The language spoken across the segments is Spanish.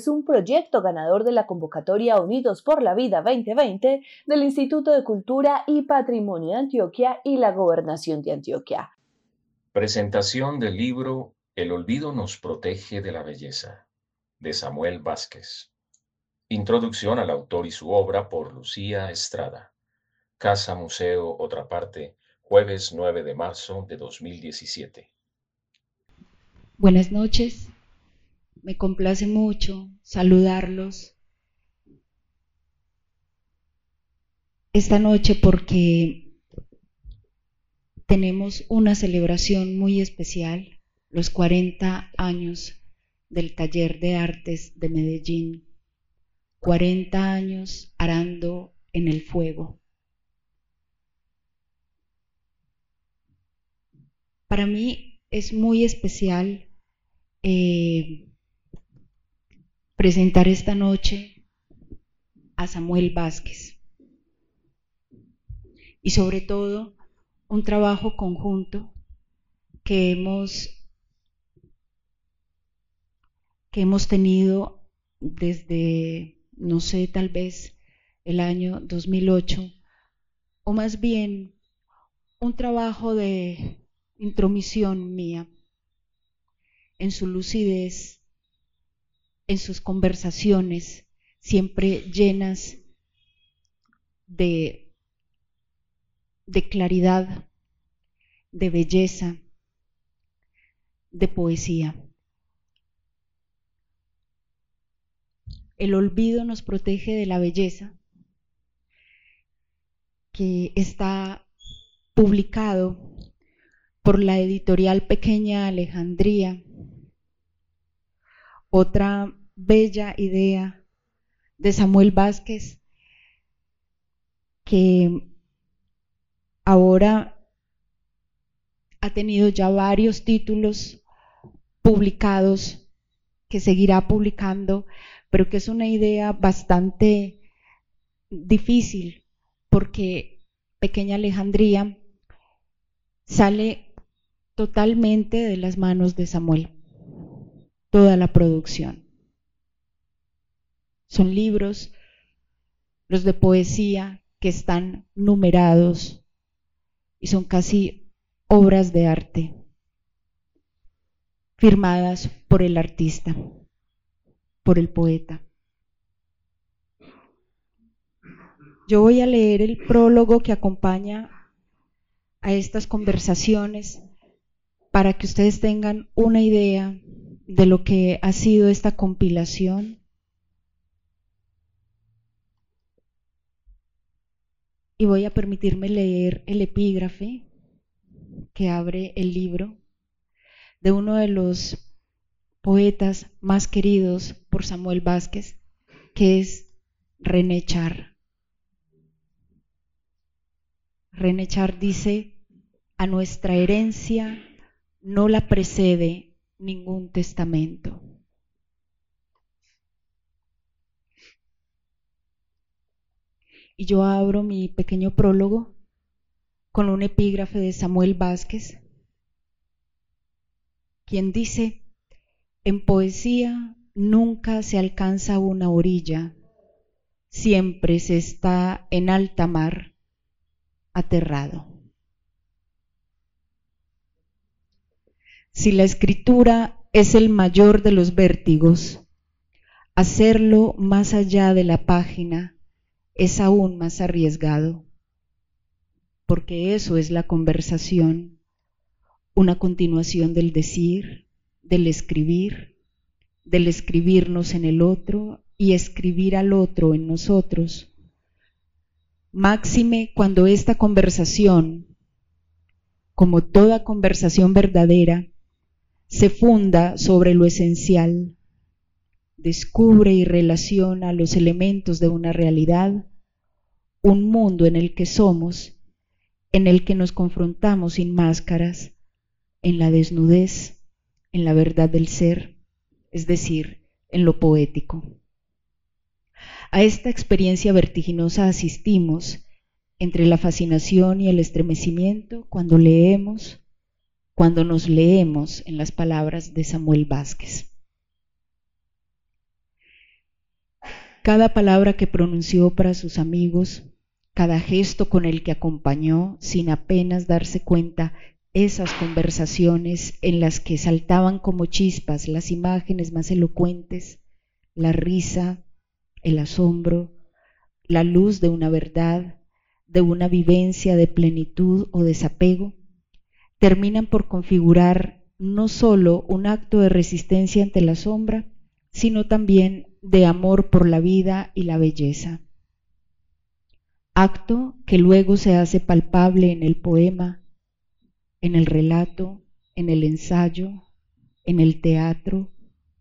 Es un proyecto ganador de la convocatoria Unidos por la Vida 2020 del Instituto de Cultura y Patrimonio de Antioquia y la Gobernación de Antioquia. Presentación del libro El olvido nos protege de la belleza, de Samuel Vázquez. Introducción al autor y su obra por Lucía Estrada. Casa Museo Otra Parte, jueves 9 de marzo de 2017. Buenas noches. Me complace mucho saludarlos esta noche porque tenemos una celebración muy especial, los 40 años del Taller de Artes de Medellín, 40 años arando en el fuego. Para mí es muy especial eh, presentar esta noche a Samuel Vázquez. Y sobre todo un trabajo conjunto que hemos, que hemos tenido desde, no sé, tal vez el año 2008, o más bien un trabajo de intromisión mía en su lucidez, en sus conversaciones, siempre llenas de claridad, de belleza, de poesía. El olvido nos protege de la belleza, que está publicado por la editorial Pequeña Alejandría. Otra bella idea de Samuel Vázquez que ahora ha tenido ya varios títulos publicados que seguirá publicando, pero que es una idea bastante difícil porque Pequeña Alejandría sale totalmente de las manos de Samuel, toda la producción. Son libros, los de poesía, que están numerados y son casi obras de arte firmadas por el artista, por el poeta. Yo voy a leer el prólogo que acompaña a estas conversaciones para que ustedes tengan una idea de lo que ha sido esta compilación y voy a permitirme leer el epígrafe que abre el libro de uno de los poetas más queridos por Samuel Vázquez, que es René Char. René Char dice, a nuestra herencia no la precede ningún testamento. Y yo abro mi pequeño prólogo con un epígrafe de Samuel Vázquez, quien dice, en poesía nunca se alcanza una orilla, siempre se está en alta mar, aterrado. Si la escritura es el mayor de los vértigos, hacerlo más allá de la página es aún más arriesgado, porque eso es la conversación, una continuación del decir, del escribir, del escribirnos en el otro y escribir al otro en nosotros. Máxime cuando esta conversación como toda conversación verdadera, se funda sobre lo esencial, descubre y relaciona los elementos de una realidad, un mundo en el que somos, en el que nos confrontamos sin máscaras, en la desnudez, en la verdad del ser, es decir, en lo poético. A esta experiencia vertiginosa asistimos entre la fascinación y el estremecimiento cuando leemos, cuando nos leemos en las palabras de Samuel Vázquez. Cada palabra que pronunció para sus amigos, cada gesto con el que acompañó, sin apenas darse cuenta, esas conversaciones en las que saltaban como chispas las imágenes más elocuentes, la risa, el asombro, la luz de una verdad, de una vivencia de plenitud o desapego, terminan por configurar no sólo un acto de resistencia ante la sombra, sino también de amor por la vida y la belleza. Acto que luego se hace palpable en el poema, en el relato, en el ensayo, en el teatro,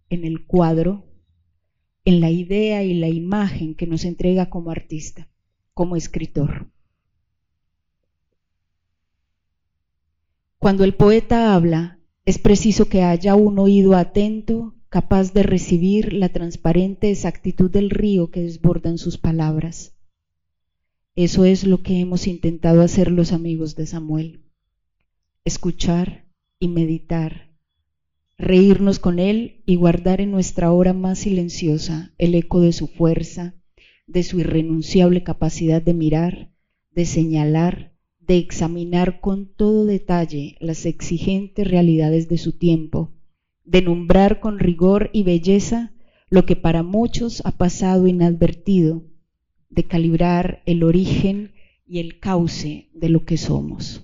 en el cuadro, en la idea y la imagen que nos entrega como artista, como escritor. Cuando el poeta habla, es preciso que haya un oído atento, capaz de recibir la transparente exactitud del río que desbordan sus palabras. Eso es lo que hemos intentado hacer los amigos de Samuel. Escuchar y meditar, reírnos con él y guardar en nuestra hora más silenciosa el eco de su fuerza, de su irrenunciable capacidad de mirar, de señalar, de examinar con todo detalle las exigentes realidades de su tiempo, de nombrar con rigor y belleza lo que para muchos ha pasado inadvertido, de calibrar el origen y el cauce de lo que somos.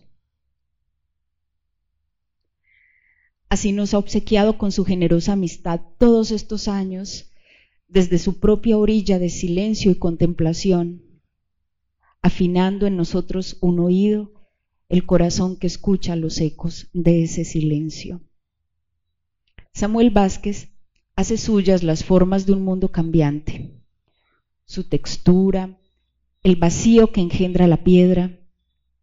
Así nos ha obsequiado con su generosa amistad todos estos años, desde su propia orilla de silencio y contemplación, afinando en nosotros un oído, el corazón que escucha los ecos de ese silencio. Samuel Vázquez hace suyas las formas de un mundo cambiante, su textura, el vacío que engendra la piedra,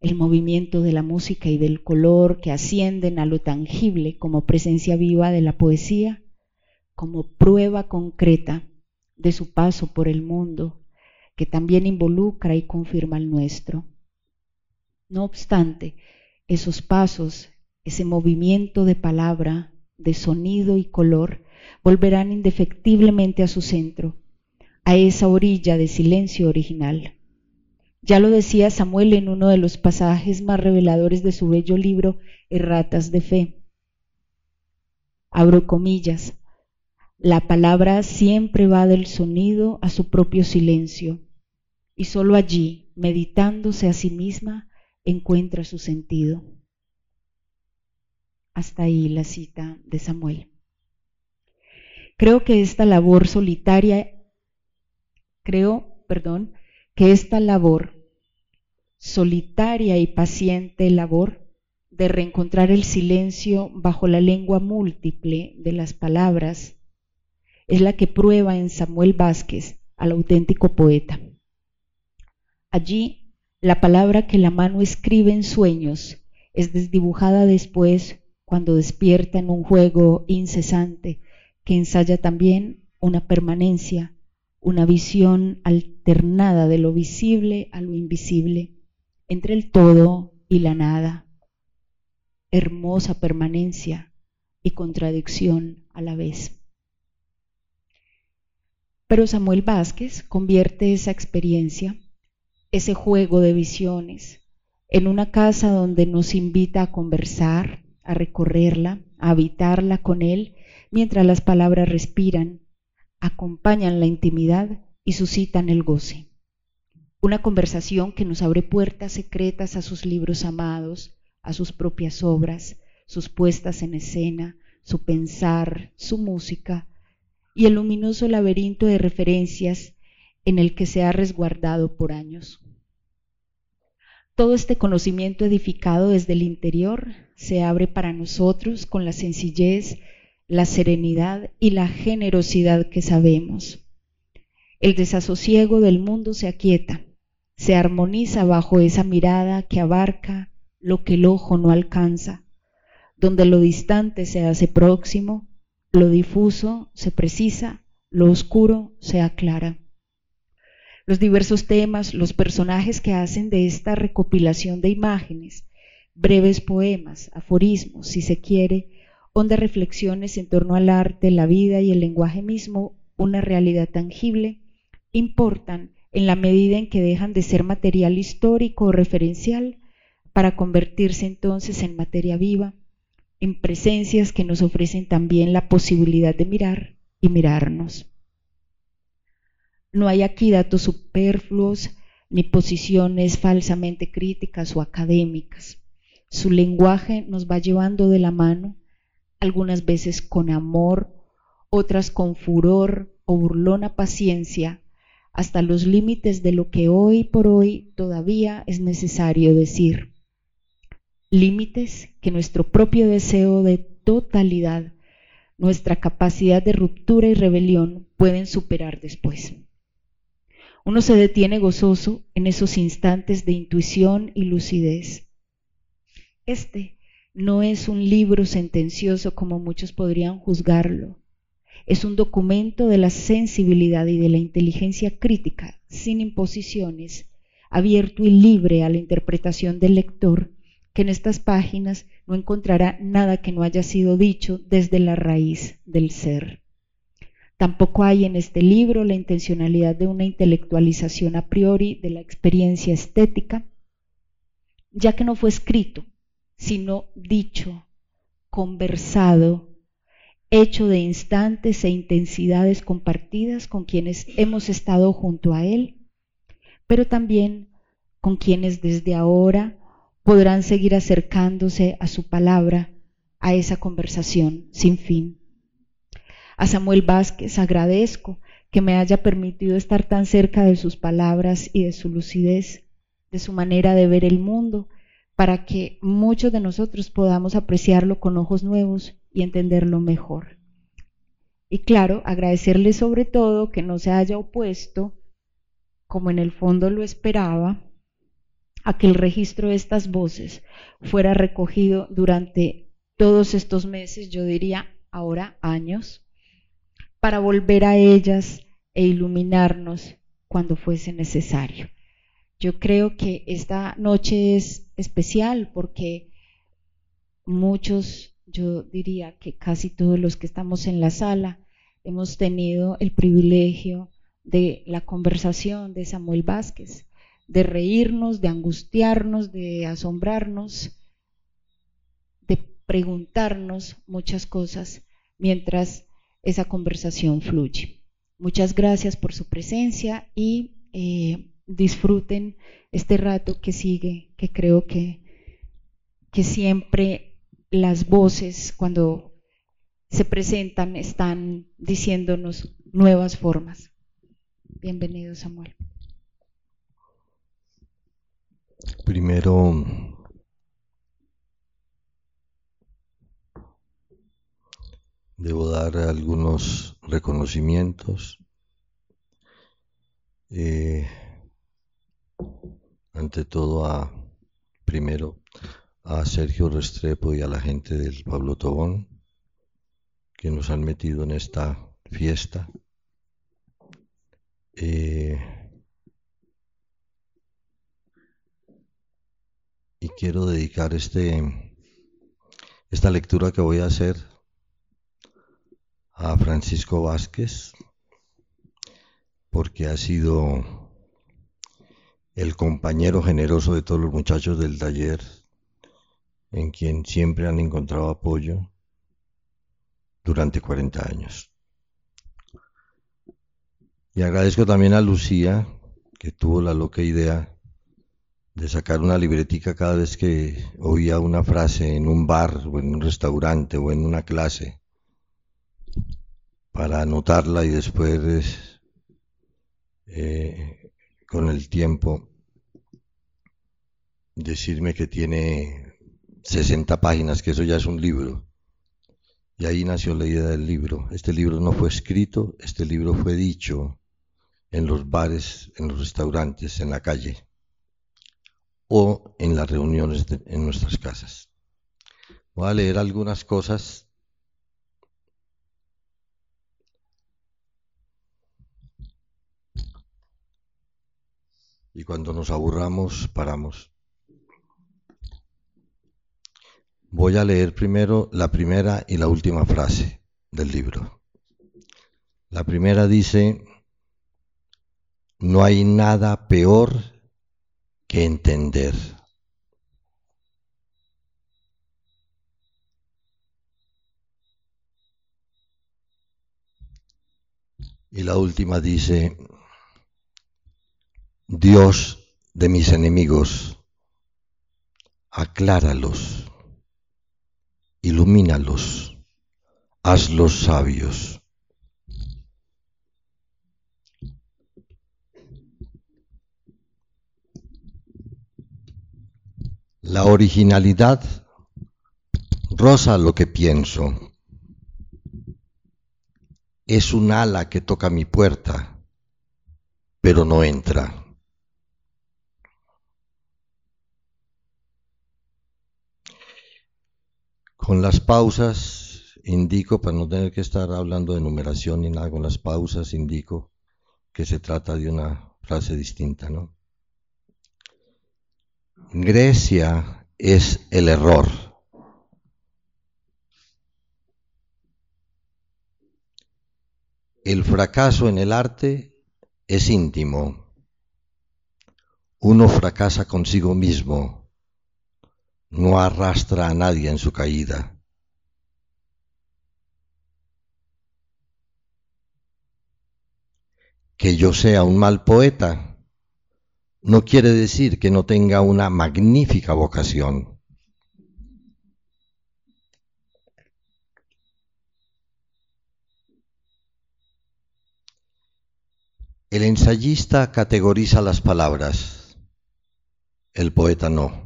el movimiento de la música y del color que ascienden a lo tangible como presencia viva de la poesía, como prueba concreta de su paso por el mundo que también involucra y confirma el nuestro. No obstante, esos pasos, ese movimiento de palabra, de sonido y color, volverán indefectiblemente a su centro, a esa orilla de silencio original. Ya lo decía Samuel en uno de los pasajes más reveladores de su bello libro Erratas de Fe. Abro comillas, la palabra siempre va del sonido a su propio silencio y sólo allí, meditándose a sí misma, encuentra su sentido. Hasta ahí la cita de Samuel. Creo que esta labor solitaria, creo, perdón, que esta labor solitaria y paciente labor de reencontrar el silencio bajo la lengua múltiple de las palabras es la que prueba en Samuel Vázquez al auténtico poeta. Allí, la palabra que la mano escribe en sueños es desdibujada después cuando despierta en un juego incesante que ensaya también una permanencia, una visión alternada de lo visible a lo invisible, entre el todo y la nada. Hermosa permanencia y contradicción a la vez. Pero Samuel Vázquez convierte esa experiencia, ese juego de visiones, en una casa donde nos invita a conversar, a recorrerla, a habitarla con él, mientras las palabras respiran, acompañan la intimidad y suscitan el goce. Una conversación que nos abre puertas secretas a sus libros amados, a sus propias obras, sus puestas en escena, su pensar, su música, y el luminoso laberinto de referencias en el que se ha resguardado por años. Todo este conocimiento edificado desde el interior se abre para nosotros con la sencillez, la serenidad y la generosidad que sabemos. El desasosiego del mundo se aquieta, se armoniza bajo esa mirada que abarca lo que el ojo no alcanza, donde lo distante se hace próximo, lo difuso se precisa, lo oscuro se aclara los diversos temas, los personajes que hacen de esta recopilación de imágenes, breves poemas, aforismos, si se quiere, hondas reflexiones en torno al arte, la vida y el lenguaje mismo, una realidad tangible, importan en la medida en que dejan de ser material histórico o referencial para convertirse entonces en materia viva, en presencias que nos ofrecen también la posibilidad de mirar y mirarnos. No hay aquí datos superfluos ni posiciones falsamente críticas o académicas. Su lenguaje nos va llevando de la mano, algunas veces con amor, otras con furor o burlona paciencia, hasta los límites de lo que hoy por hoy todavía es necesario decir. Límites que nuestro propio deseo de totalidad, nuestra capacidad de ruptura y rebelión pueden superar después. Uno se detiene gozoso en esos instantes de intuición y lucidez. Este no es un libro sentencioso como muchos podrían juzgarlo. Es un documento de la sensibilidad y de la inteligencia crítica, sin imposiciones, abierto y libre a la interpretación del lector, que en estas páginas no encontrará nada que no haya sido dicho desde la raíz del ser. Tampoco hay en este libro la intencionalidad de una intelectualización a priori de la experiencia estética, ya que no fue escrito, sino dicho, conversado, hecho de instantes e intensidades compartidas con quienes hemos estado junto a él, pero también con quienes desde ahora podrán seguir acercándose a su palabra, a esa conversación sin fin. A Samuel Vázquez agradezco que me haya permitido estar tan cerca de sus palabras y de su lucidez, de su manera de ver el mundo, para que muchos de nosotros podamos apreciarlo con ojos nuevos y entenderlo mejor. Y claro, agradecerle sobre todo que no se haya opuesto, como en el fondo lo esperaba, a que el registro de estas voces fuera recogido durante todos estos meses, yo diría ahora años, para volver a ellas e iluminarnos cuando fuese necesario. Yo creo que esta noche es especial porque muchos, yo diría que casi todos los que estamos en la sala, hemos tenido el privilegio de la conversación de Samuel Vázquez, de reírnos, de angustiarnos, de asombrarnos, de preguntarnos muchas cosas mientras esa conversación fluye. Muchas gracias por su presencia y eh, disfruten este rato que sigue, que creo que, que siempre las voces cuando se presentan están diciéndonos nuevas formas. Bienvenido, Samuel. Primero, debo dar algunos reconocimientos. Eh, ante todo a primero a Sergio Restrepo y a la gente del Pablo Tobón que nos han metido en esta fiesta. Eh, y quiero dedicar este esta lectura que voy a hacer a Francisco Vázquez porque ha sido el compañero generoso de todos los muchachos del taller, en quien siempre han encontrado apoyo durante 40 años. Y agradezco también a Lucía, que tuvo la loca idea de sacar una libretica cada vez que oía una frase en un bar o en un restaurante o en una clase para anotarla y después eh, con el tiempo decirme que tiene 60 páginas, que eso ya es un libro. Y ahí nació la idea del libro. Este libro no fue escrito, este libro fue dicho en los bares, en los restaurantes, en la calle o en las reuniones en nuestras casas. Voy a leer algunas cosas y cuando nos aburramos paramos. Voy a leer primero la primera y la última frase del libro. La primera dice, no hay nada peor que entender. Y la última dice, Dios de mis enemigos, acláralos, ilumínalos, hazlos sabios. La originalidad rosa lo que pienso. Es un ala que toca mi puerta, pero no entra. Con las pausas indico, para no tener que estar hablando de numeración ni nada, con las pausas indico que se trata de una frase distinta, ¿no? Grecia es el error. El fracaso en el arte es íntimo. Uno fracasa consigo mismo, no arrastra a nadie en su caída. Que yo sea un mal poeta no quiere decir que no tenga una magnífica vocación. El ensayista categoriza las palabras, el poeta no.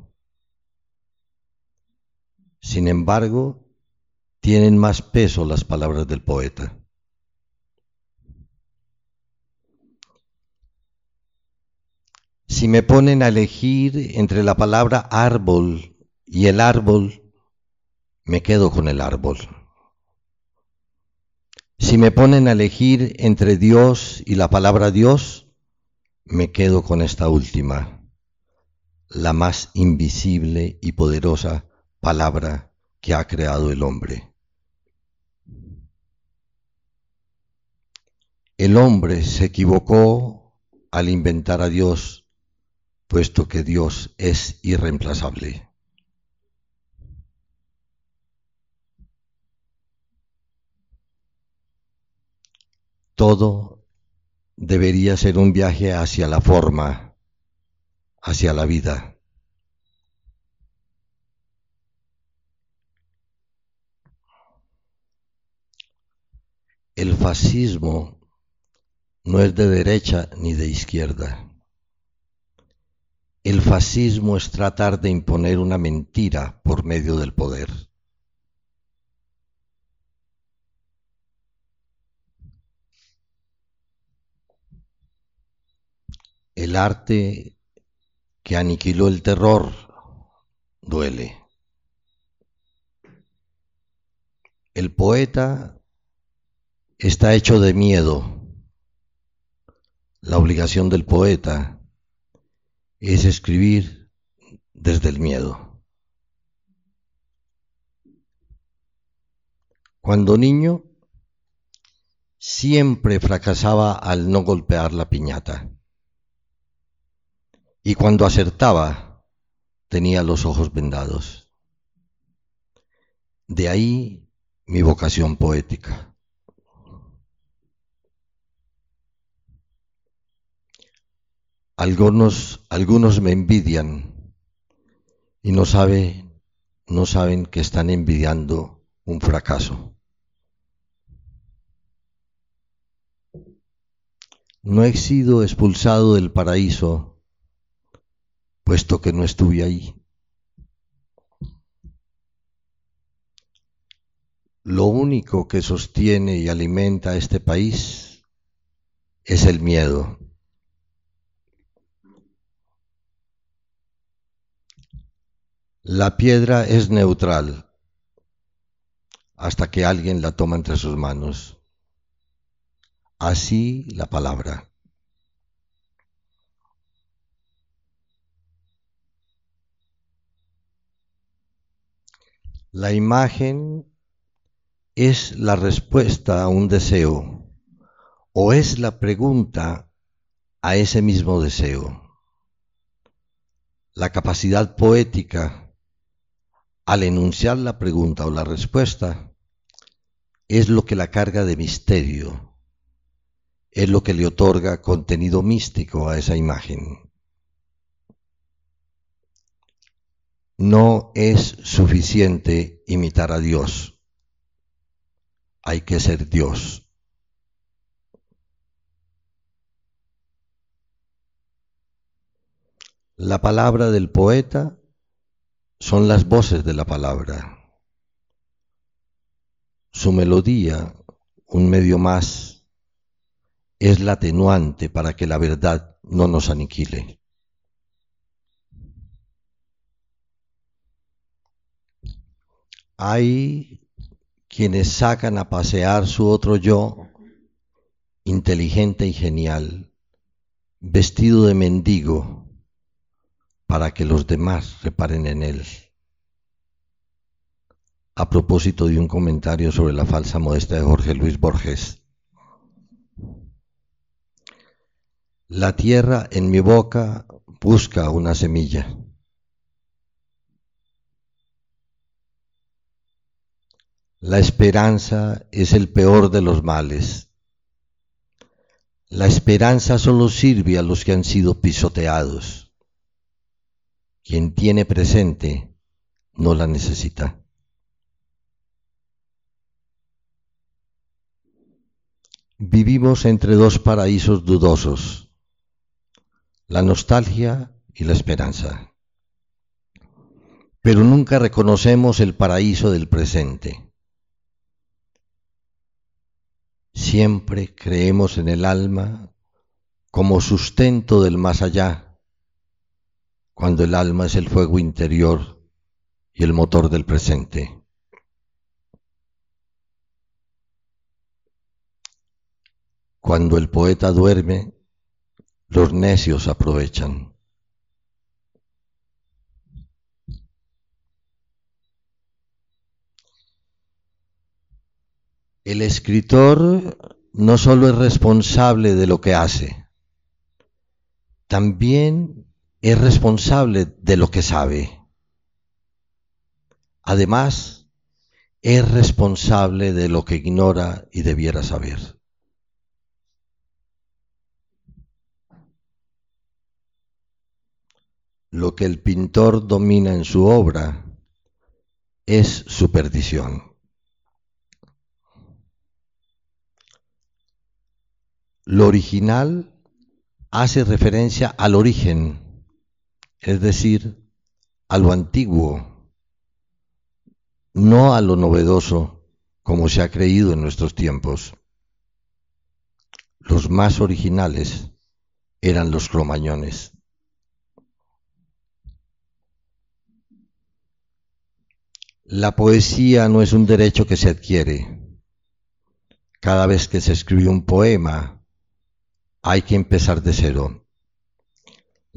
Sin embargo, tienen más peso las palabras del poeta. Si me ponen a elegir entre la palabra árbol y el árbol, me quedo con el árbol. Si me ponen a elegir entre Dios y la palabra Dios, me quedo con esta última, la más invisible y poderosa palabra que ha creado el hombre. El hombre se equivocó al inventar a Dios puesto que Dios es irreemplazable. Todo debería ser un viaje hacia la forma, hacia la vida. El fascismo no es de derecha ni de izquierda. El fascismo es tratar de imponer una mentira por medio del poder. El arte que aniquiló el terror duele. El poeta está hecho de miedo. La obligación del poeta es escribir desde el miedo. Cuando niño, siempre fracasaba al no golpear la piñata. Y cuando acertaba, tenía los ojos vendados. De ahí mi vocación poética. Algunos, algunos me envidian y no saben, no saben que están envidiando un fracaso. No he sido expulsado del paraíso puesto que no estuve ahí. Lo único que sostiene y alimenta a este país es el miedo. La piedra es neutral hasta que alguien la toma entre sus manos. Así la palabra. La imagen es la respuesta a un deseo o es la pregunta a ese mismo deseo. La capacidad poética al enunciar la pregunta o la respuesta es lo que la carga de misterio, es lo que le otorga contenido místico a esa imagen. No es suficiente imitar a Dios hay que ser Dios. La palabra del poeta son las voces de la palabra. Su melodía, un medio más, es la atenuante para que la verdad no nos aniquile. Hay quienes sacan a pasear su otro yo, inteligente y genial, vestido de mendigo, para que los demás reparen en él. A propósito de un comentario sobre la falsa modestia de Jorge Luis Borges. La tierra en mi boca busca una semilla. La esperanza es el peor de los males. La esperanza solo sirve a los que han sido pisoteados. Quien tiene presente no la necesita. Vivimos entre dos paraísos dudosos, la nostalgia y la esperanza. Pero nunca reconocemos el paraíso del presente Siempre creemos en el alma como sustento del más allá, cuando el alma es el fuego interior y el motor del presente. Cuando el poeta duerme, los necios aprovechan. El escritor no solo es responsable de lo que hace, también es responsable de lo que sabe. Además, es responsable de lo que ignora y debiera saber. Lo que el pintor domina en su obra es su perdición. Lo original hace referencia al origen, es decir, a lo antiguo, no a lo novedoso como se ha creído en nuestros tiempos. Los más originales eran los cromañones. La poesía no es un derecho que se adquiere. Cada vez que se escribe un poema, hay que empezar de cero.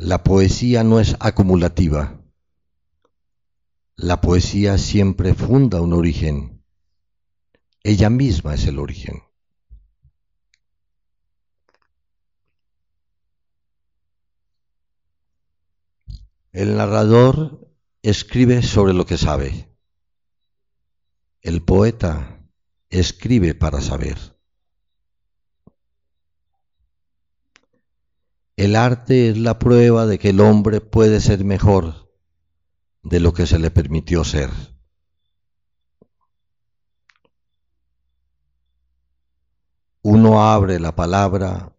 La poesía no es acumulativa. La poesía siempre funda un origen. Ella misma es el origen. El narrador escribe sobre lo que sabe. El poeta escribe para saber. El arte es la prueba de que el hombre puede ser mejor de lo que se le permitió ser. Uno abre la palabra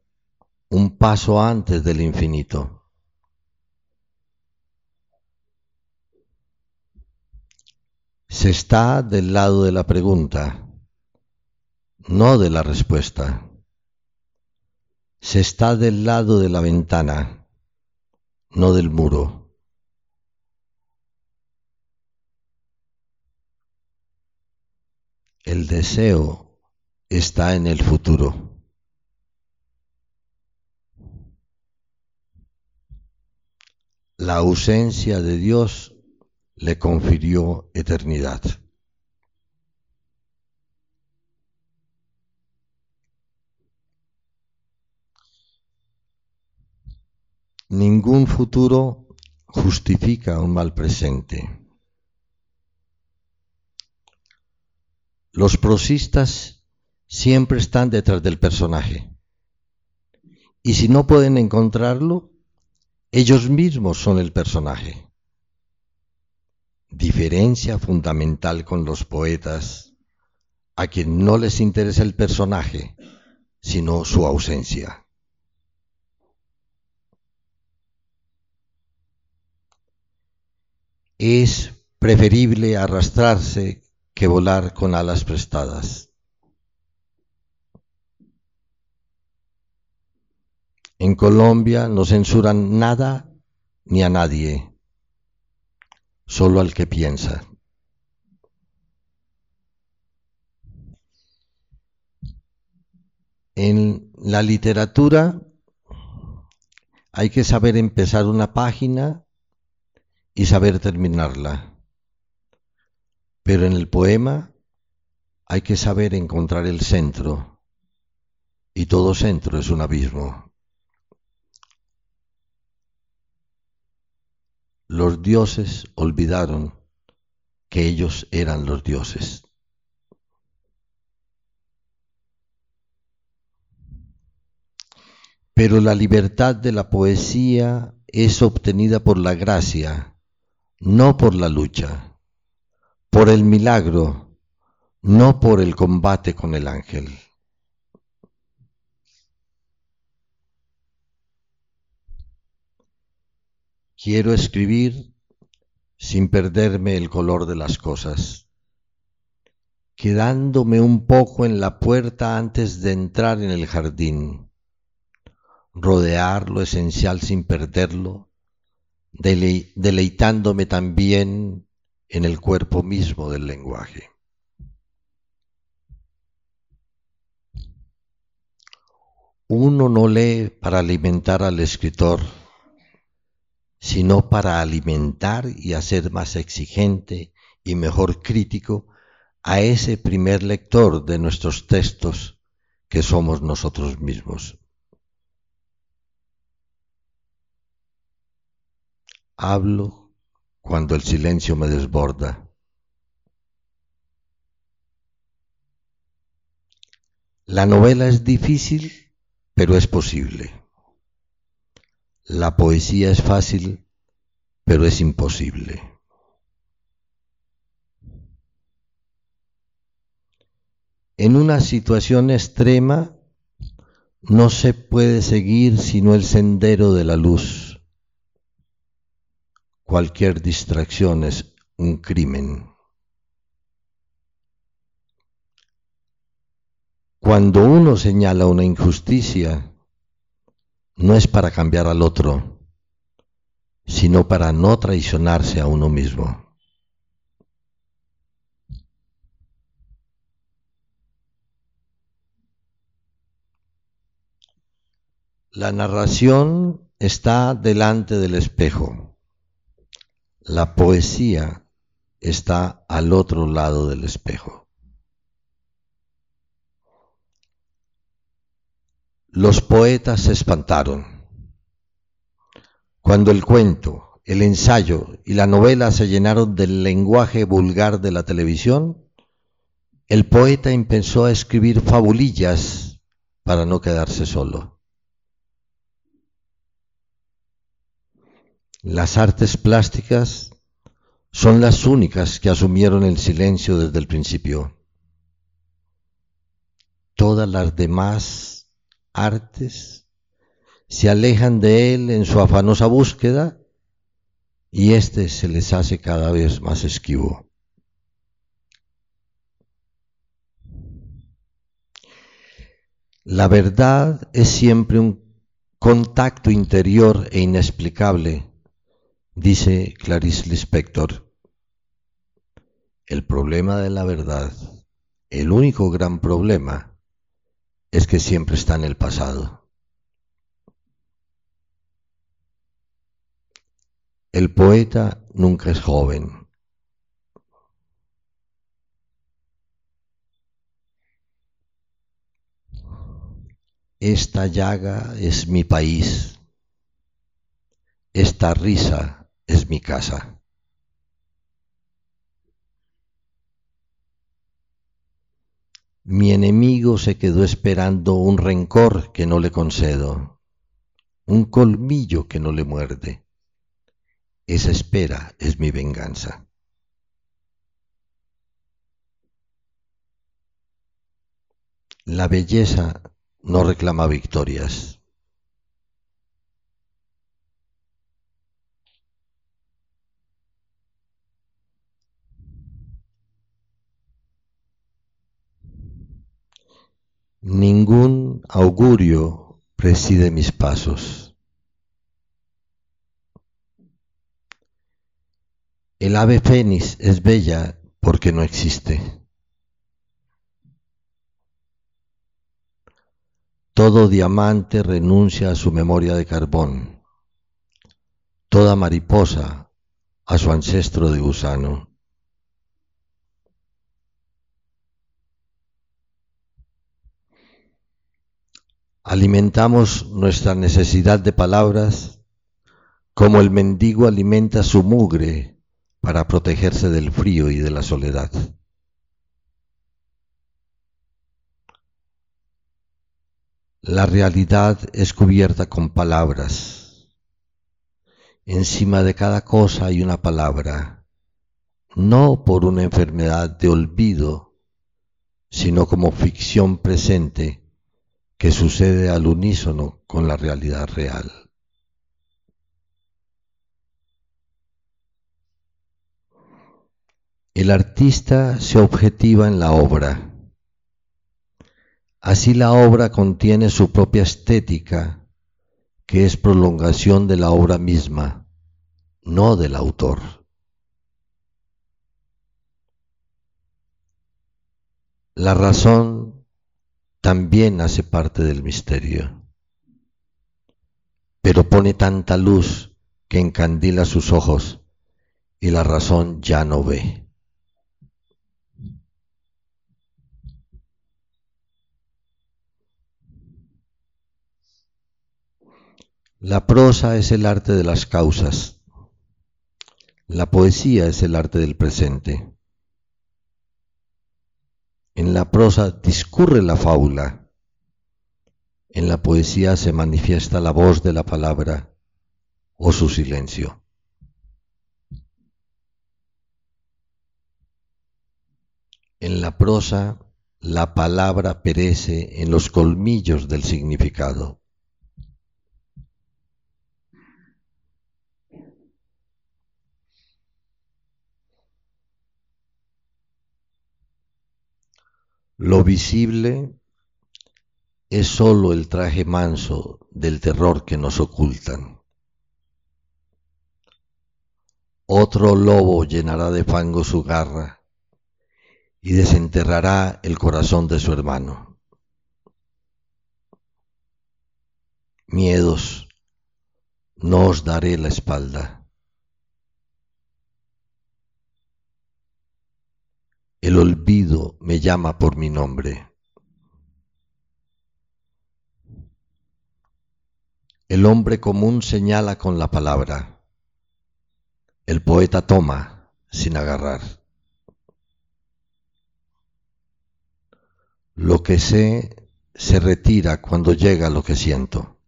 un paso antes del infinito. Se está del lado de la pregunta, no de la respuesta. Se está del lado de la ventana, no del muro. El deseo está en el futuro. La ausencia de Dios le confirió eternidad. Ningún futuro justifica un mal presente. Los prosistas siempre están detrás del personaje. Y si no pueden encontrarlo, ellos mismos son el personaje. Diferencia fundamental con los poetas, a quien no les interesa el personaje, sino su ausencia. Es preferible arrastrarse que volar con alas prestadas. En Colombia no censuran nada ni a nadie, solo al que piensa. En la literatura hay que saber empezar una página y saber terminarla. Pero en el poema hay que saber encontrar el centro, y todo centro es un abismo. Los dioses olvidaron que ellos eran los dioses. Pero la libertad de la poesía es obtenida por la gracia, no por la lucha, por el milagro, no por el combate con el ángel. Quiero escribir sin perderme el color de las cosas, quedándome un poco en la puerta antes de entrar en el jardín, rodear lo esencial sin perderlo, deleitándome también en el cuerpo mismo del lenguaje. Uno no lee para alimentar al escritor, sino para alimentar y hacer más exigente y mejor crítico a ese primer lector de nuestros textos que somos nosotros mismos. Hablo cuando el silencio me desborda. La novela es difícil, pero es posible. La poesía es fácil, pero es imposible. En una situación extrema no se puede seguir sino el sendero de la luz. Cualquier distracción es un crimen. Cuando uno señala una injusticia, no es para cambiar al otro, sino para no traicionarse a uno mismo. La narración está delante del espejo. La poesía está al otro lado del espejo. Los poetas se espantaron. Cuando el cuento, el ensayo y la novela se llenaron del lenguaje vulgar de la televisión, el poeta empezó a escribir fabulillas para no quedarse solo. Las artes plásticas son las únicas que asumieron el silencio desde el principio. Todas las demás artes se alejan de él en su afanosa búsqueda y éste se les hace cada vez más esquivo. La verdad es siempre un contacto interior e inexplicable dice Clarice Lispector. El problema de la verdad, el único gran problema, es que siempre está en el pasado. El poeta nunca es joven. Esta llaga es mi país. Esta risa es mi casa. Mi enemigo se quedó esperando un rencor que no le concedo, un colmillo que no le muerde. Esa espera es mi venganza. La belleza no reclama victorias. Ningún augurio preside mis pasos. El ave fénix es bella porque no existe. Todo diamante renuncia a su memoria de carbón, toda mariposa a su ancestro de gusano. Alimentamos nuestra necesidad de palabras como el mendigo alimenta su mugre para protegerse del frío y de la soledad. La realidad es cubierta con palabras. Encima de cada cosa hay una palabra, no por una enfermedad de olvido, sino como ficción presente que sucede al unísono con la realidad real. El artista se objetiva en la obra Así la obra contiene su propia estética, que es prolongación de la obra misma, no del autor. La razón también hace parte del misterio, pero pone tanta luz que encandila sus ojos y la razón ya no ve. La prosa es el arte de las causas. La poesía es el arte del presente. En la prosa discurre la fábula. En la poesía se manifiesta la voz de la palabra o su silencio. En la prosa la palabra perece en los colmillos del significado. Lo visible es sólo el traje manso del terror que nos ocultan. Otro lobo llenará de fango su garra y desenterrará el corazón de su hermano. Miedos, no os daré la espalda. El olvido me llama por mi nombre. El hombre común señala con la palabra. El poeta toma sin agarrar. Lo que sé se retira cuando llega lo que siento.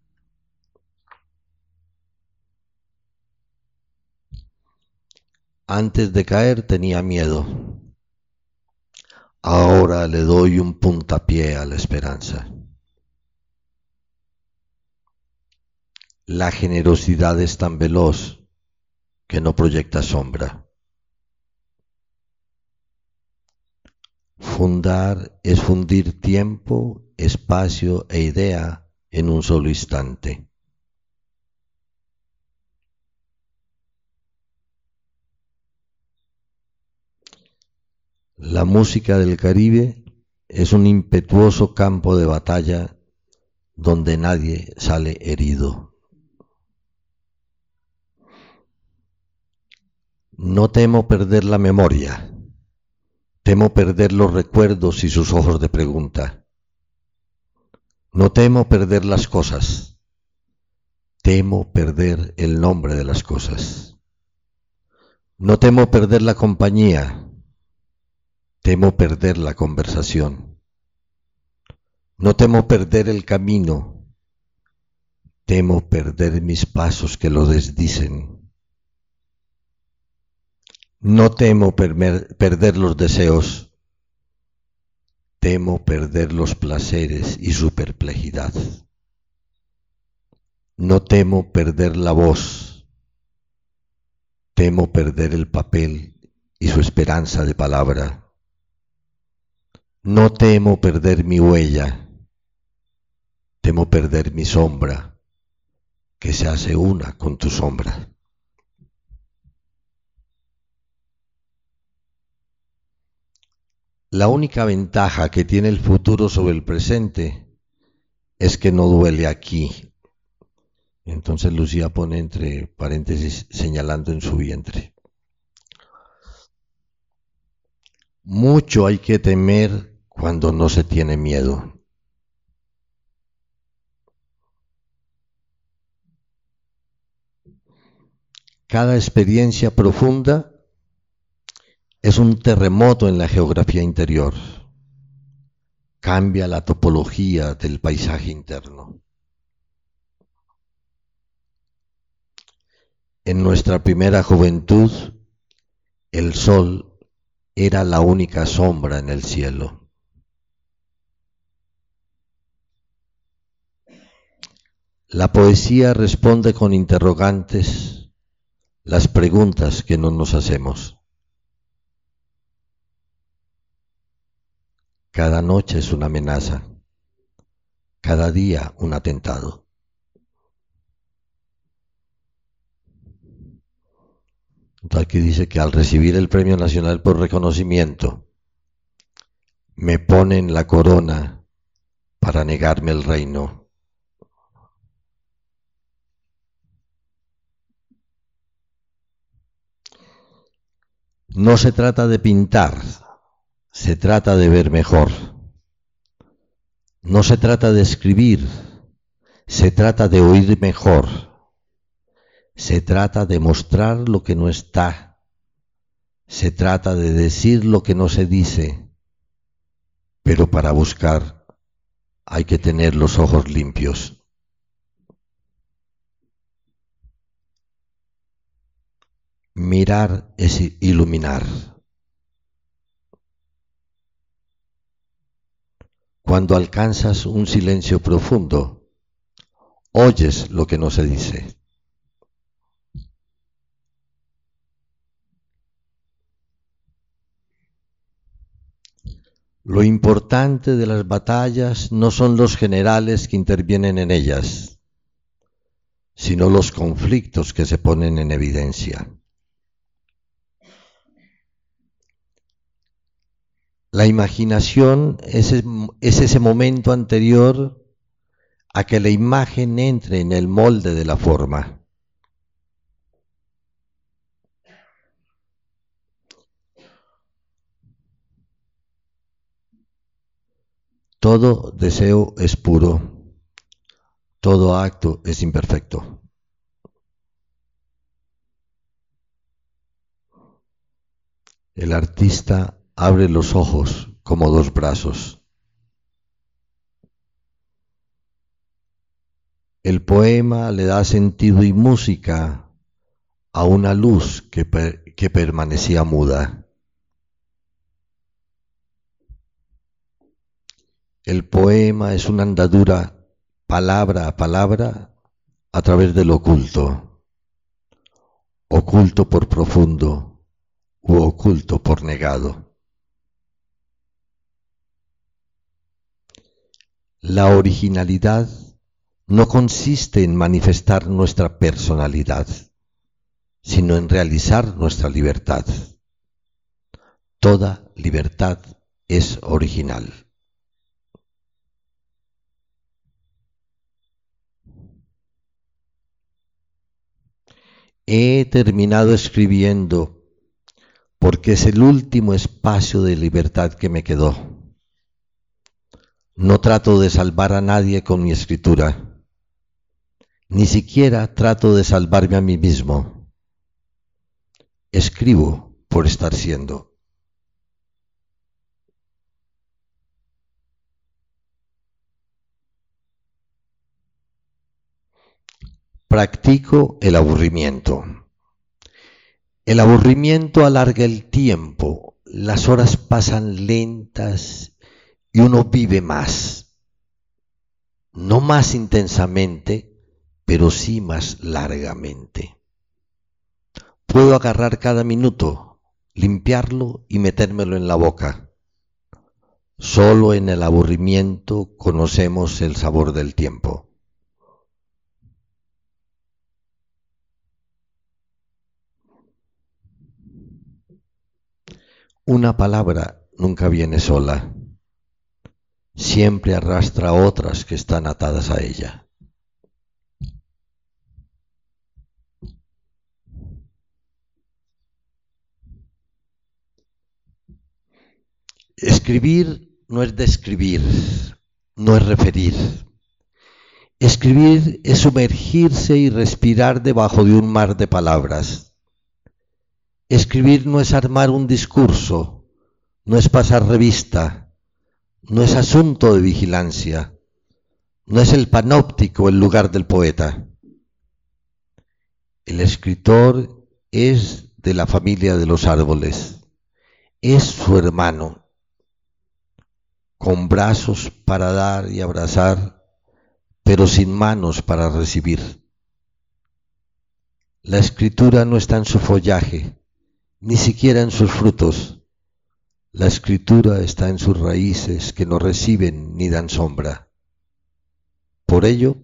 Antes de caer tenía miedo Ahora le doy un puntapié a la esperanza. La generosidad es tan veloz que no proyecta sombra. Fundar es fundir tiempo, espacio e idea en un solo instante. La música del Caribe es un impetuoso campo de batalla donde nadie sale herido. No temo perder la memoria, temo perder los recuerdos y sus ojos de pregunta. No temo perder las cosas, temo perder el nombre de las cosas. No temo perder la compañía, Temo perder la conversación. No temo perder el camino. Temo perder mis pasos que lo desdicen. No temo perder los deseos. Temo perder los placeres y su perplejidad. No temo perder la voz. Temo perder el papel y su esperanza de palabra. No temo perder mi huella, temo perder mi sombra, que se hace una con tu sombra. La única ventaja que tiene el futuro sobre el presente es que no duele aquí. Entonces Lucía pone entre paréntesis señalando en su vientre. Mucho hay que temer cuando no se tiene miedo. Cada experiencia profunda es un terremoto en la geografía interior. Cambia la topología del paisaje interno. En nuestra primera juventud, el sol era la única sombra en el cielo. La poesía responde con interrogantes las preguntas que no nos hacemos. Cada noche es una amenaza, cada día un atentado. Aquí dice que al recibir el Premio Nacional por Reconocimiento, me ponen la corona para negarme el reino. No se trata de pintar, se trata de ver mejor. No se trata de escribir, se trata de oír mejor. Se trata de mostrar lo que no está. Se trata de decir lo que no se dice. Pero para buscar hay que tener los ojos limpios. Mirar es iluminar. Cuando alcanzas un silencio profundo, oyes lo que no se dice. Lo importante de las batallas no son los generales que intervienen en ellas, sino los conflictos que se ponen en evidencia. La imaginación es, ese momento anterior a que la imagen entre en el molde de la forma. Todo deseo es puro, todo acto es imperfecto. El artista abre los ojos como dos brazos. El poema le da sentido y música a una luz que, permanecía muda. El poema es una andadura palabra a palabra a través del oculto, oculto por profundo u oculto por negado. La originalidad no consiste en manifestar nuestra personalidad, sino en realizar nuestra libertad. Toda libertad es original. He terminado escribiendo porque es el último espacio de libertad que me quedó. No trato de salvar a nadie con mi escritura, ni siquiera trato de salvarme a mí mismo. Escribo por estar siendo. Practico el aburrimiento. El aburrimiento alarga el tiempo, las horas pasan lentas y uno vive más. No más intensamente, pero sí más largamente. Puedo agarrar cada minuto, limpiarlo y metérmelo en la boca. Solo en el aburrimiento conocemos el sabor del tiempo. Una palabra nunca viene sola, siempre arrastra otras que están atadas a ella. Escribir no es describir, no es referir. Escribir es sumergirse y respirar debajo de un mar de palabras Escribir no es armar un discurso, no es pasar revista, no es asunto de vigilancia, no es el panóptico el lugar del poeta. El escritor es de la familia de los árboles, es su hermano, con brazos para dar y abrazar, pero sin manos para recibir. La escritura no está en su follaje, ni siquiera en sus frutos. La escritura está en sus raíces que no reciben ni dan sombra. Por ello,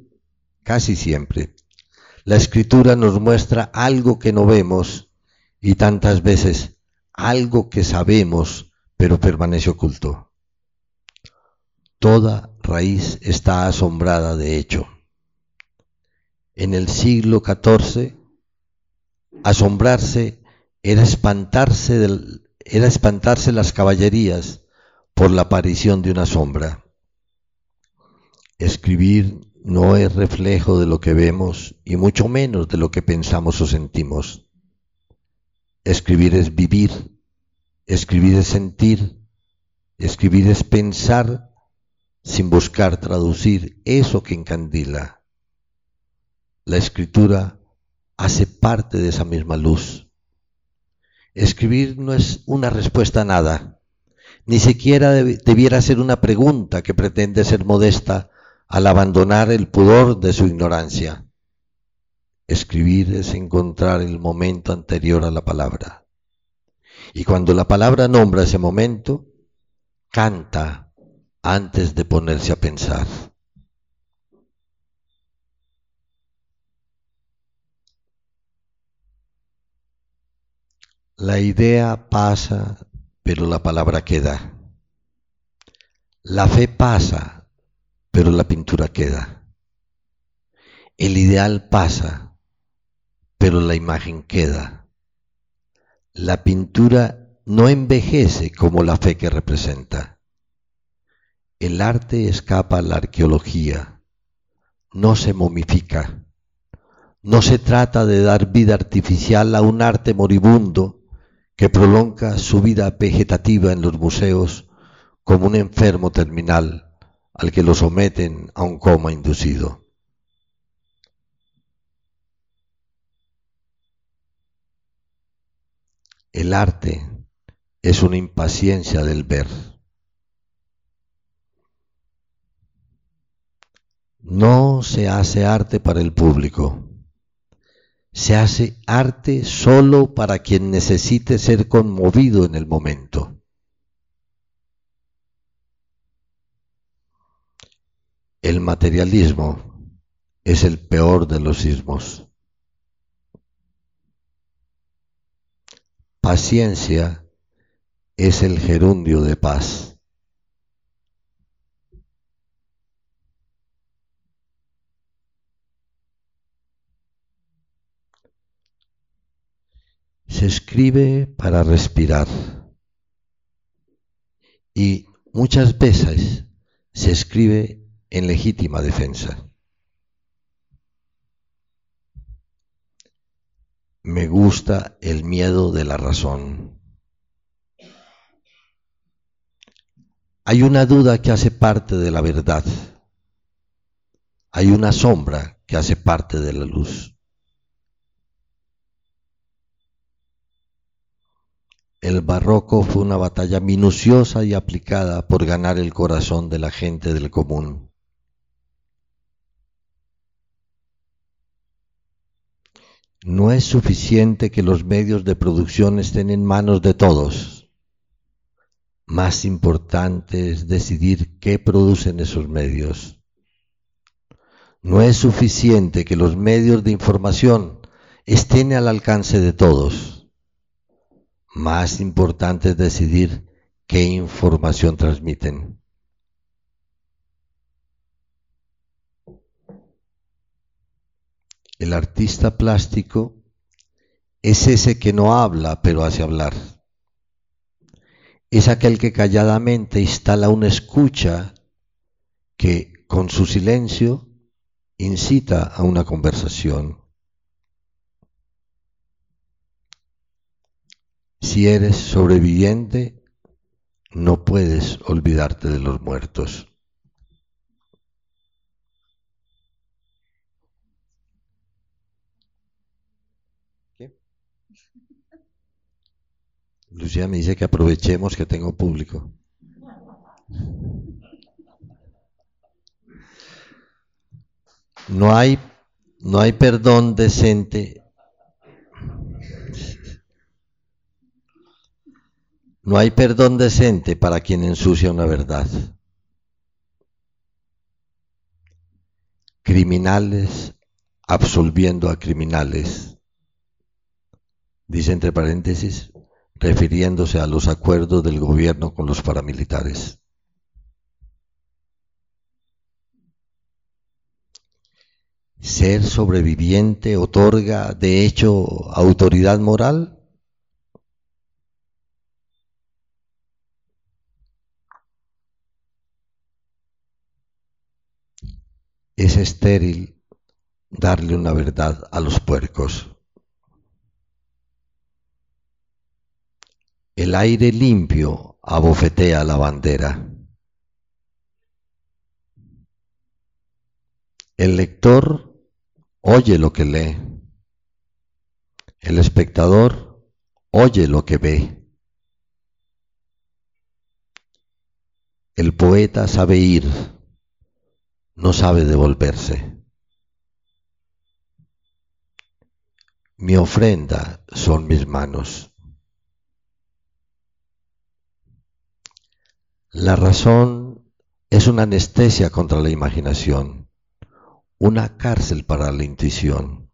casi siempre, la escritura nos muestra algo que no vemos y tantas veces algo que sabemos pero permanece oculto. Toda raíz está asombrada de hecho. En el siglo XIV, asombrarse era espantarse, del, era espantarse las caballerías por la aparición de una sombra. Escribir no es reflejo de lo que vemos y mucho menos de lo que pensamos o sentimos. Escribir es vivir, escribir es sentir, escribir es pensar sin buscar traducir eso que encandila. La escritura hace parte de esa misma luz Escribir no es una respuesta a nada, ni siquiera debiera ser una pregunta que pretende ser modesta al abandonar el pudor de su ignorancia. Escribir es encontrar el momento anterior a la palabra. Y cuando la palabra nombra ese momento, canta antes de ponerse a pensar. La idea pasa, pero la palabra queda. La fe pasa, pero la pintura queda. El ideal pasa, pero la imagen queda. La pintura no envejece como la fe que representa. El arte escapa a la arqueología, no se momifica. No se trata de dar vida artificial a un arte moribundo que prolonga su vida vegetativa en los museos como un enfermo terminal al que lo someten a un coma inducido. El arte es una impaciencia del ver. No se hace arte para el público se hace arte solo para quien necesite ser conmovido en el momento. El materialismo es el peor de los sismos. Paciencia es el gerundio de paz. Se escribe para respirar y muchas veces se escribe en legítima defensa. Me gusta el miedo de la razón. Hay una duda que hace parte de la verdad. Hay una sombra que hace parte de la luz. El barroco fue una batalla minuciosa y aplicada por ganar el corazón de la gente del común. No es suficiente que los medios de producción estén en manos de todos. Más importante es decidir qué producen esos medios. No es suficiente que los medios de información estén al alcance de todos. Más importante es decidir qué información transmiten. El artista plástico es ese que no habla pero hace hablar. Es aquel que calladamente instala una escucha que con su silencio incita a una conversación. Si eres sobreviviente, no puedes olvidarte de los muertos. Lucía me dice que aprovechemos que tengo público. No hay, no hay perdón decente. No hay perdón decente para quien ensucia una verdad. Criminales absolviendo a criminales. Dice entre paréntesis, refiriéndose a los acuerdos del gobierno con los paramilitares. ¿Ser sobreviviente otorga de hecho autoridad moral? Es estéril darle una verdad a los puercos. El aire limpio abofetea la bandera. El lector oye lo que lee. El espectador oye lo que ve. El poeta sabe ir, no sabe devolverse. Mi ofrenda son mis manos. La razón es una anestesia contra la imaginación, una cárcel para la intuición.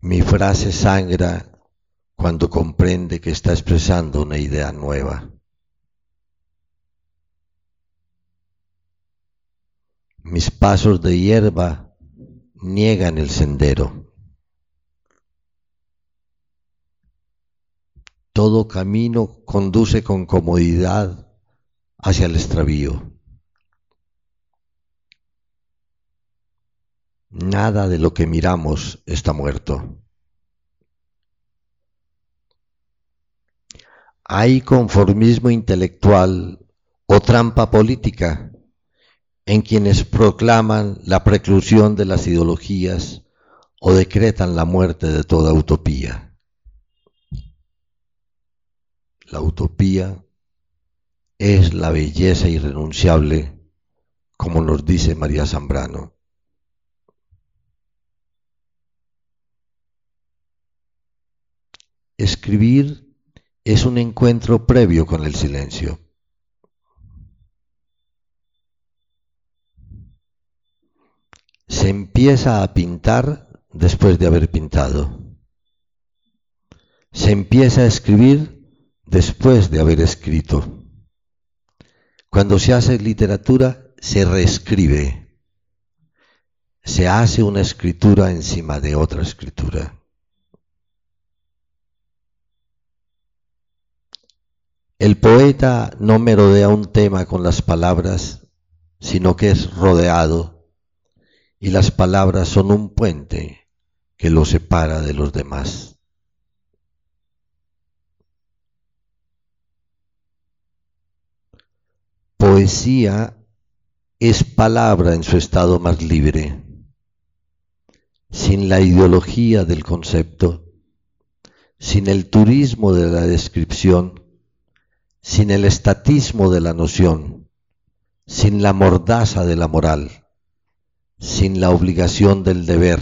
Mi frase sangra cuando comprende que está expresando una idea nueva. Mis pasos de hierba niegan el sendero. Todo camino conduce con comodidad hacia el extravío. Nada de lo que miramos está muerto. Hay conformismo intelectual o trampa política en quienes proclaman la preclusión de las ideologías o decretan la muerte de toda utopía. La utopía es la belleza irrenunciable, como nos dice María Zambrano. escribir es un encuentro previo con el silencio. Se empieza a pintar después de haber pintado. Se empieza a escribir después de haber escrito. Cuando se hace literatura, se reescribe. Se hace una escritura encima de otra escritura. El poeta no merodea un tema con las palabras, sino que es rodeado, y las palabras son un puente que lo separa de los demás. Poesía es palabra en su estado más libre, sin la ideología del concepto, sin el turismo de la descripción, sin el estatismo de la noción, sin la mordaza de la moral, sin la obligación del deber,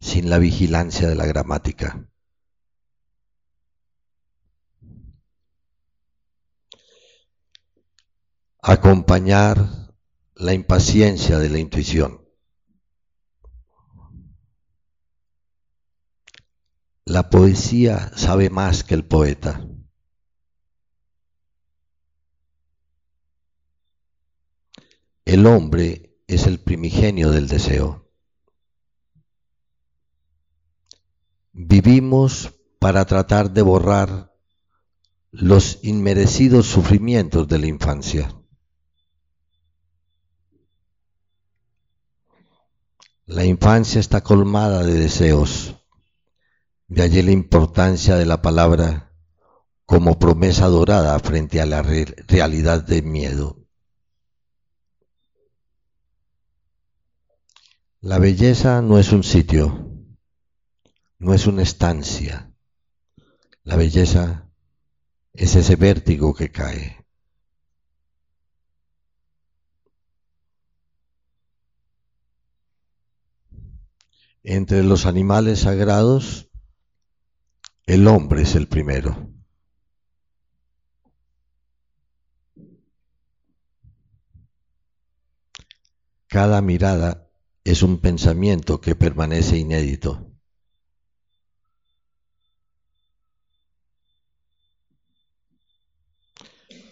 sin la vigilancia de la gramática. Acompañar la impaciencia de la intuición. La poesía sabe más que el poeta. El hombre es el primigenio del deseo. Vivimos para tratar de borrar los inmerecidos sufrimientos de la infancia. La infancia está colmada de deseos, de allí la importancia de la palabra como promesa dorada frente a la realidad de miedo. La belleza no es un sitio, no es una estancia. La belleza es ese vértigo que cae. Entre los animales sagrados, el hombre es el primero. Cada mirada es un pensamiento que permanece inédito.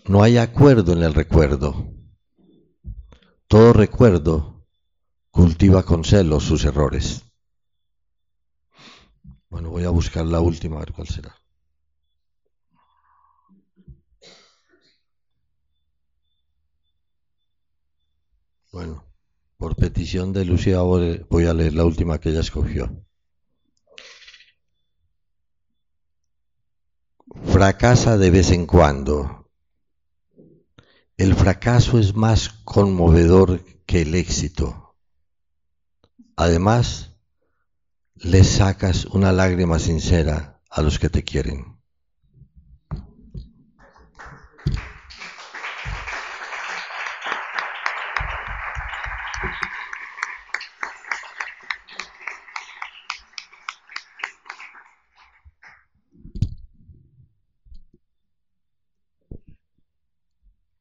No hay acuerdo en el recuerdo. Todo recuerdo cultiva con celo sus errores. Bueno, voy a buscar la última, a ver cuál será. Bueno. Por petición de Lucía voy a leer la última que ella escogió. Fracasa de vez en cuando. El fracaso es más conmovedor que el éxito. Además, le sacas una lágrima sincera a los que te quieren.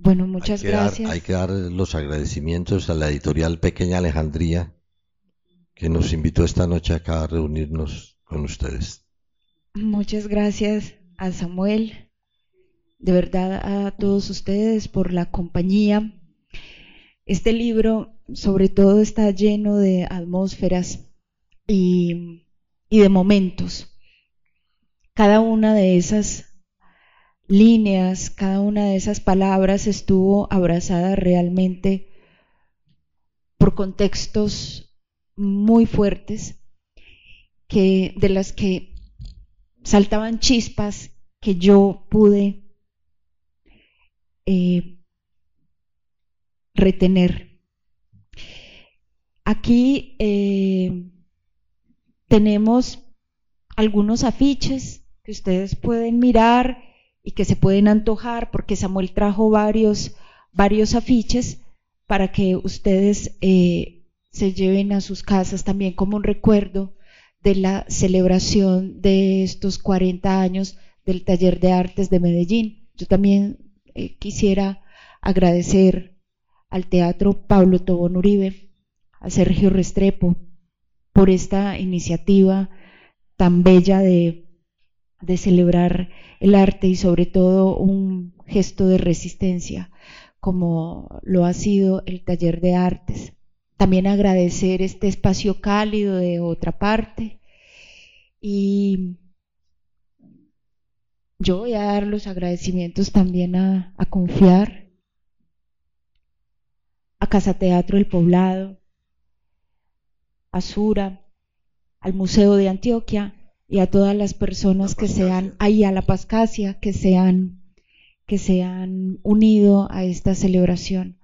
Bueno, muchas gracias. hay que dar los agradecimientos a la editorial Pequeña Alejandría que nos invitó esta noche acá a reunirnos con ustedes. Muchas gracias a Samuel, de verdad a todos ustedes por la compañía. Este libro sobre todo está lleno de atmósferas y, y de momentos. Cada una de esas líneas, cada una de esas palabras estuvo abrazada realmente por contextos muy fuertes que de las que saltaban chispas que yo pude eh, retener. Aquí eh, tenemos algunos afiches que ustedes pueden mirar y que se pueden antojar porque Samuel trajo varios, varios afiches para que ustedes eh, se lleven a sus casas también como un recuerdo de la celebración de estos 40 años del Taller de Artes de Medellín. Yo también eh, quisiera agradecer al Teatro Pablo Tobón Uribe, a Sergio Restrepo, por esta iniciativa tan bella de, de celebrar el arte y sobre todo un gesto de resistencia como lo ha sido el taller de artes. También agradecer este espacio cálido de otra parte y yo voy a dar los agradecimientos también a, a Confiar, a Casa Teatro El Poblado, a Sura, al Museo de Antioquia y a todas las personas que se han, ahí a la Pascasia, que se han, que se han unido a esta celebración.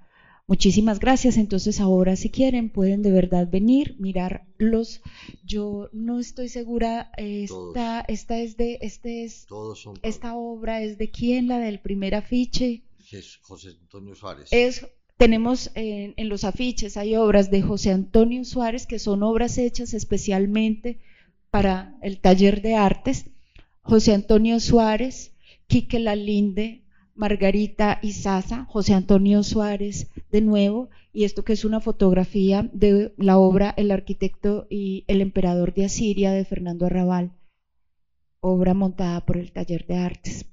Muchísimas gracias. Entonces ahora si quieren pueden de verdad venir, mirarlos. Yo no estoy segura, esta, esta es de, este es, esta obra es de quién, la del primer afiche. José Antonio Suárez. Es, tenemos en, en los afiches, hay obras de José Antonio Suárez que son obras hechas especialmente para el taller de artes. José Antonio Suárez, Quique Lalinde, Margarita Isaza, José Antonio Suárez de nuevo, y esto que es una fotografía de la obra El arquitecto y el emperador de Asiria de Fernando Arrabal, obra montada por el taller de artes.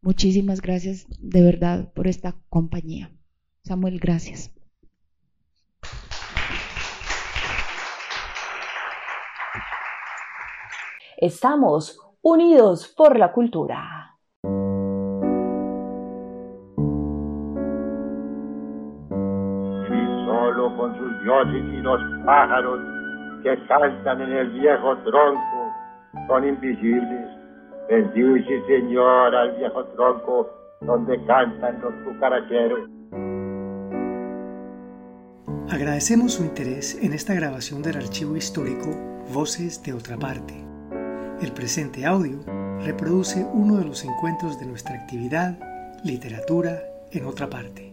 Muchísimas gracias de verdad por esta compañía. Samuel, gracias. Estamos unidos por la cultura. solo con sus dioses y los pájaros que cantan en el viejo tronco son invisibles. Bendice, Señor, al viejo tronco donde cantan los cucaracheros. Agradecemos su interés en esta grabación del archivo histórico Voces de otra parte. El presente audio reproduce uno de los encuentros de nuestra actividad Literatura en otra parte.